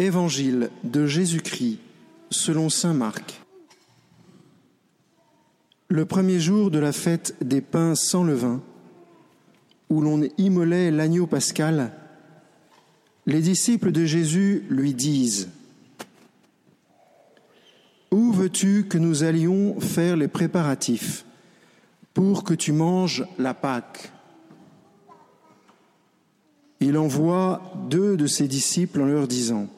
Évangile de Jésus-Christ selon Saint Marc. Le premier jour de la fête des pains sans levain, où l'on immolait l'agneau pascal, les disciples de Jésus lui disent Où veux-tu que nous allions faire les préparatifs pour que tu manges la Pâque? Il envoie deux de ses disciples en leur disant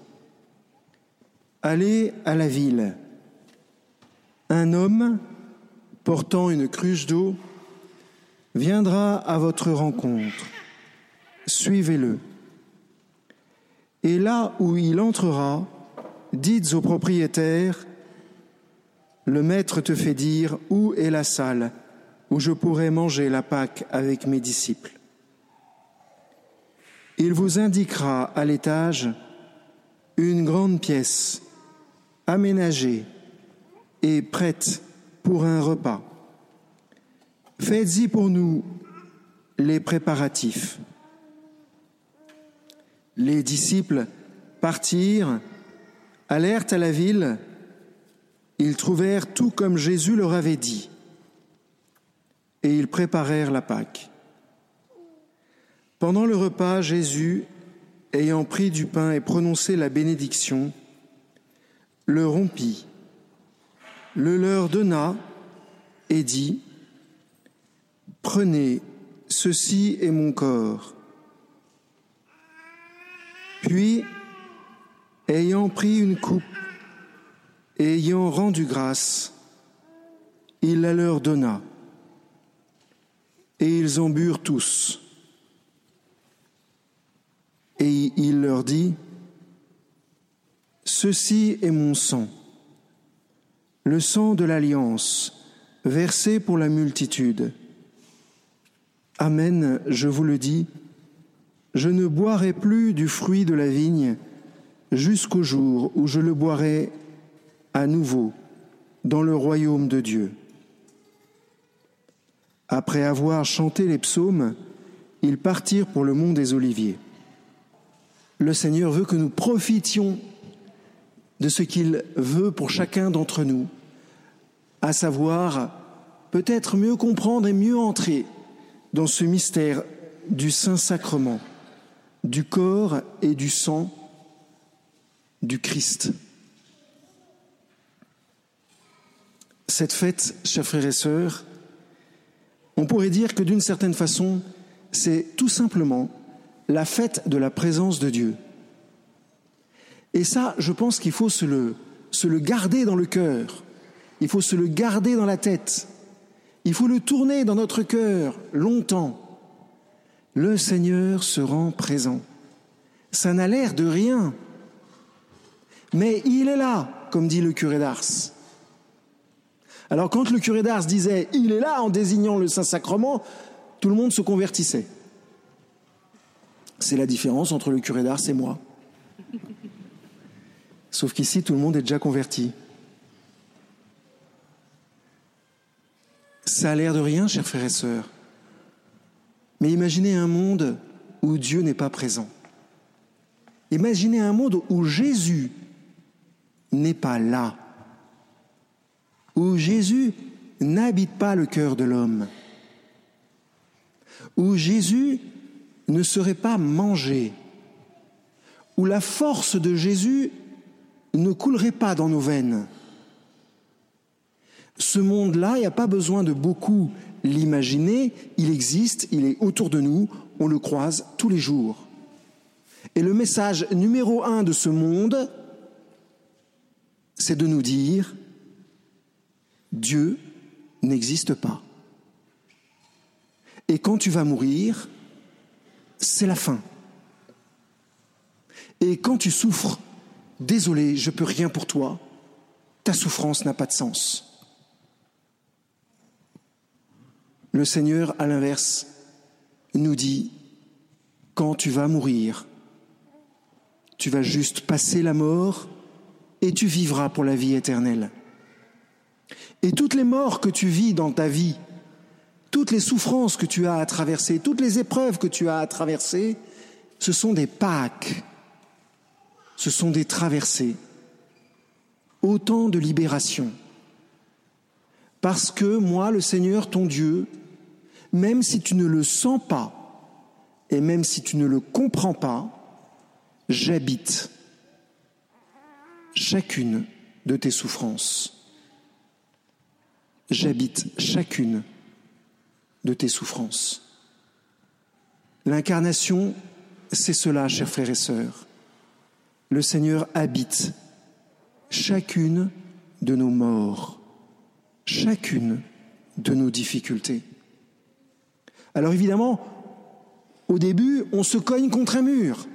Allez à la ville. Un homme portant une cruche d'eau viendra à votre rencontre. Suivez-le. Et là où il entrera, dites au propriétaire, le maître te fait dire où est la salle où je pourrai manger la Pâque avec mes disciples. Il vous indiquera à l'étage une grande pièce aménagée et prête pour un repas. Faites-y pour nous les préparatifs. Les disciples partirent, allèrent à la ville, ils trouvèrent tout comme Jésus leur avait dit, et ils préparèrent la Pâque. Pendant le repas, Jésus, ayant pris du pain et prononcé la bénédiction, le rompit, le leur donna et dit, Prenez, ceci est mon corps. Puis, ayant pris une coupe et ayant rendu grâce, il la leur donna. Et ils en burent tous. Et il leur dit, Ceci est mon sang, le sang de l'alliance, versé pour la multitude. Amen, je vous le dis, je ne boirai plus du fruit de la vigne jusqu'au jour où je le boirai à nouveau dans le royaume de Dieu. Après avoir chanté les psaumes, ils partirent pour le mont des Oliviers. Le Seigneur veut que nous profitions de ce qu'il veut pour chacun d'entre nous, à savoir peut-être mieux comprendre et mieux entrer dans ce mystère du Saint-Sacrement, du corps et du sang du Christ. Cette fête, chers frères et sœurs, on pourrait dire que d'une certaine façon, c'est tout simplement la fête de la présence de Dieu. Et ça, je pense qu'il faut se le, garder dans le cœur. Il faut se le garder dans la tête. Il faut le tourner dans notre cœur longtemps. Le Seigneur se rend présent. Ça n'a l'air de rien. Mais il est là, comme dit le curé d'Ars. Alors quand le curé d'Ars disait il est là en désignant le Saint-Sacrement, tout le monde se convertissait. C'est la différence entre le curé d'Ars et moi. Sauf qu'ici, tout le monde est déjà converti. Ça a l'air de rien, chers frères et sœurs. Mais imaginez un monde où Dieu n'est pas présent. Imaginez un monde où Jésus n'est pas là. Où Jésus n'habite pas le cœur de l'homme. Où Jésus ne serait pas mangé. Où la force de Jésus ne coulerait pas dans nos veines. Ce monde-là, il n'y a pas besoin de beaucoup l'imaginer, il existe, il est autour de nous, on le croise tous les jours. Et le message numéro un de ce monde, c'est de nous dire, Dieu n'existe pas. Et quand tu vas mourir, c'est la fin. Et quand tu souffres, Désolé, je peux rien pour toi. Ta souffrance n'a pas de sens. Le Seigneur, à l'inverse, nous dit, quand tu vas mourir, tu vas juste passer la mort et tu vivras pour la vie éternelle. Et toutes les morts que tu vis dans ta vie, toutes les souffrances que tu as à traverser, toutes les épreuves que tu as à traverser, ce sont des Pâques ce sont des traversées, autant de libération. Parce que moi, le Seigneur, ton Dieu, même si tu ne le sens pas, et même si tu ne le comprends pas, j'habite chacune de tes souffrances. J'habite chacune de tes souffrances. L'incarnation, c'est cela, chers frères et sœurs. Le Seigneur habite chacune de nos morts, chacune de nos difficultés. Alors évidemment, au début, on se cogne contre un mur.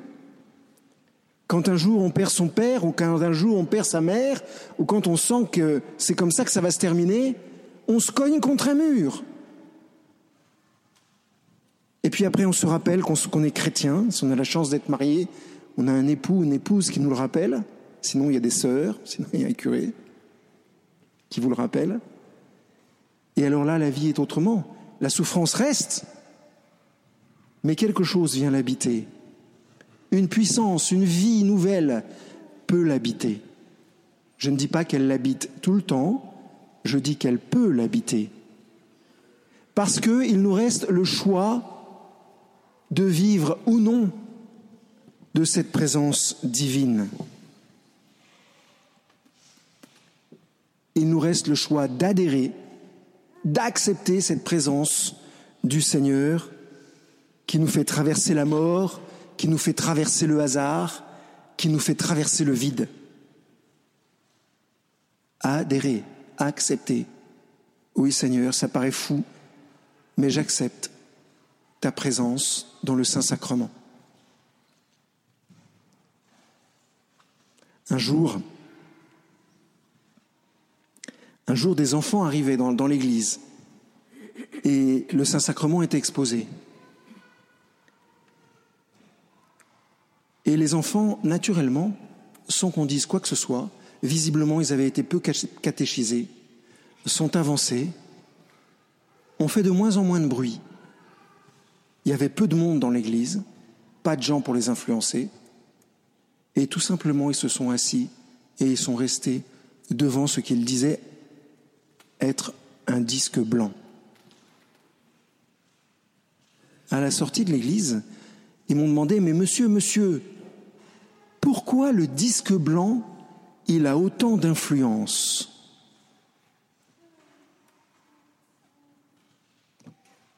Quand un jour on perd son père, ou quand un jour on perd sa mère, ou quand on sent que c'est comme ça que ça va se terminer, on se cogne contre un mur. Et puis après, on se rappelle qu'on est chrétien, si on a la chance d'être marié, on a un époux ou une épouse qui nous le rappelle, sinon il y a des sœurs, sinon il y a un curé qui vous le rappelle. Et alors là, la vie est autrement. La souffrance reste, mais quelque chose vient l'habiter. Une puissance, une vie nouvelle peut l'habiter. Je ne dis pas qu'elle l'habite tout le temps, je dis qu'elle peut l'habiter. Parce qu'il nous reste le choix de vivre ou non de cette présence divine. Il nous reste le choix d'adhérer, d'accepter cette présence du Seigneur qui nous fait traverser la mort, qui nous fait traverser le hasard, qui nous fait traverser le vide. adhérer, accepter. Oui Seigneur, ça paraît fou, mais j'accepte ta présence dans le Saint-Sacrement. Un jour, des enfants arrivaient dans, dans l'église et le Saint-Sacrement était exposé. Et les enfants, naturellement, sans qu'on dise quoi que ce soit, visiblement ils avaient été peu catéchisés, sont avancés, ont fait de moins en moins de bruit. Il y avait peu de monde dans l'église, pas de gens pour les influencer, et tout simplement ils se sont assis et ils sont restés devant ce qu'ils disaient être un disque blanc. À la sortie de l'église, ils m'ont demandé, mais monsieur, monsieur, pourquoi le disque blanc, il a autant d'influence?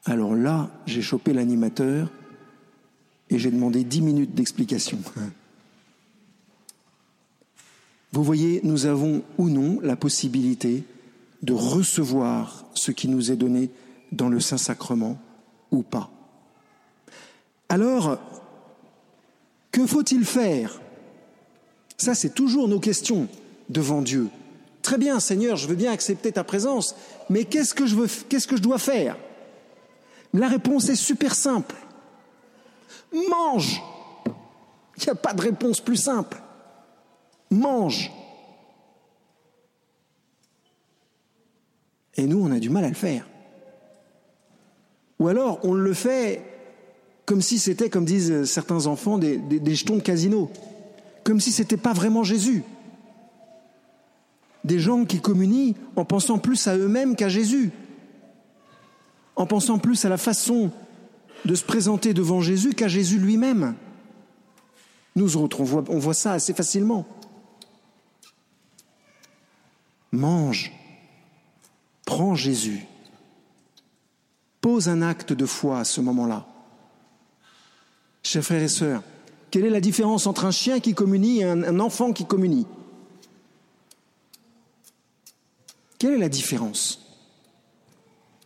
Alors là, j'ai chopé l'animateur et j'ai demandé dix minutes d'explication. Vous voyez, nous avons ou non la possibilité de recevoir ce qui nous est donné dans le Saint-Sacrement ou pas. Alors, que faut-il faire? Ça, c'est toujours nos questions devant Dieu. Très bien, Seigneur, je veux bien accepter ta présence, mais qu'est-ce que je, veux, qu'est-ce que je dois faire? La réponse est super simple. Mange Il n'y a pas de réponse plus simple. Mange Et nous, on a du mal à le faire. Ou alors, on le fait comme si c'était, comme disent certains enfants, des, jetons de casino comme si ce n'était pas vraiment Jésus. Des gens qui communient en pensant plus à eux-mêmes qu'à Jésus, en pensant plus à la façon de se présenter devant Jésus qu'à Jésus lui-même. Nous autres, on voit ça assez facilement. Mange, prends Jésus, pose un acte de foi à ce moment-là. Chers frères et sœurs, quelle est la différence entre un chien qui communie et un, enfant qui communie? Quelle est la différence?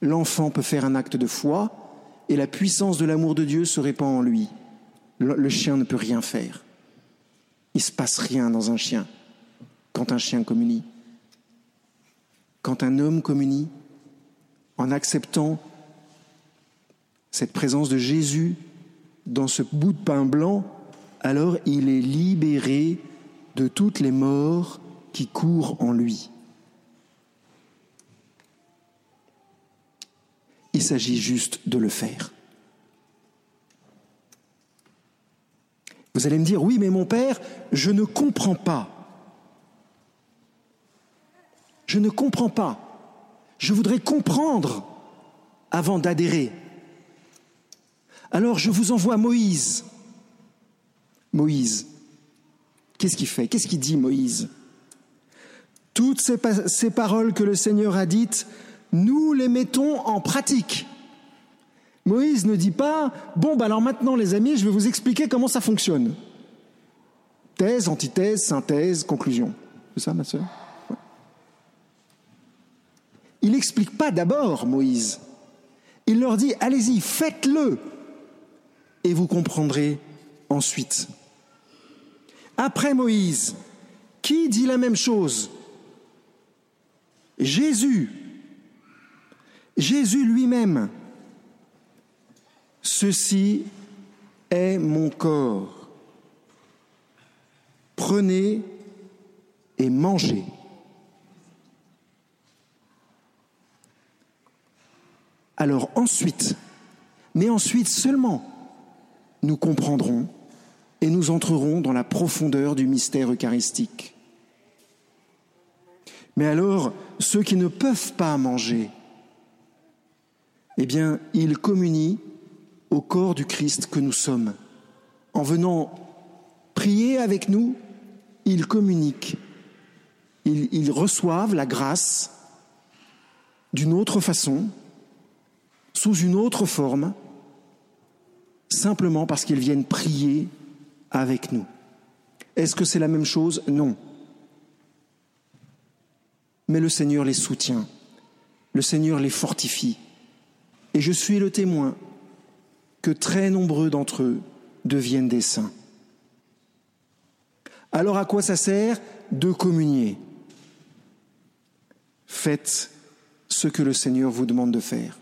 L'enfant peut faire un acte de foi et la puissance de l'amour de Dieu se répand en lui. Le, chien ne peut rien faire. Il ne se passe rien dans un chien quand un chien communie. Quand un homme communie, en acceptant cette présence de Jésus dans ce bout de pain blanc, alors il est libéré de toutes les morts qui courent en lui. Il s'agit juste de le faire. Vous allez me dire, oui, mais mon Père, je ne comprends pas. Je ne comprends pas. Je voudrais comprendre avant d'adhérer. Alors je vous envoie Moïse. Moïse, qu'est-ce qu'il fait? Qu'est-ce qu'il dit Moïse? Toutes ces, paroles que le Seigneur a dites, nous les mettons en pratique. Moïse ne dit pas, bon, bah alors maintenant les amis, je vais vous expliquer comment ça fonctionne. Thèse, antithèse, synthèse, conclusion. C'est ça, ma sœur? N'explique pas d'abord, Moïse. Il leur dit, allez-y, faites-le, et vous comprendrez ensuite. Après Moïse, qui dit la même chose? Jésus. Jésus lui-même. Ceci est mon corps. Prenez et mangez. Alors ensuite, mais ensuite seulement, nous comprendrons et nous entrerons dans la profondeur du mystère eucharistique. Mais alors, ceux qui ne peuvent pas manger, eh bien, ils communient au corps du Christ que nous sommes. En venant prier avec nous, ils communiquent, ils, reçoivent la grâce d'une autre façon, sous une autre forme, simplement parce qu'ils viennent prier avec nous. Est-ce que c'est la même chose? Non. Mais le Seigneur les soutient, le Seigneur les fortifie. Et je suis le témoin que très nombreux d'entre eux deviennent des saints. Alors à quoi ça sert? De communier Faites ce que le Seigneur vous demande de faire.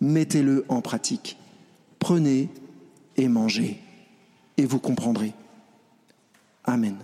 Mettez-le en pratique. Prenez et mangez, et vous comprendrez. Amen.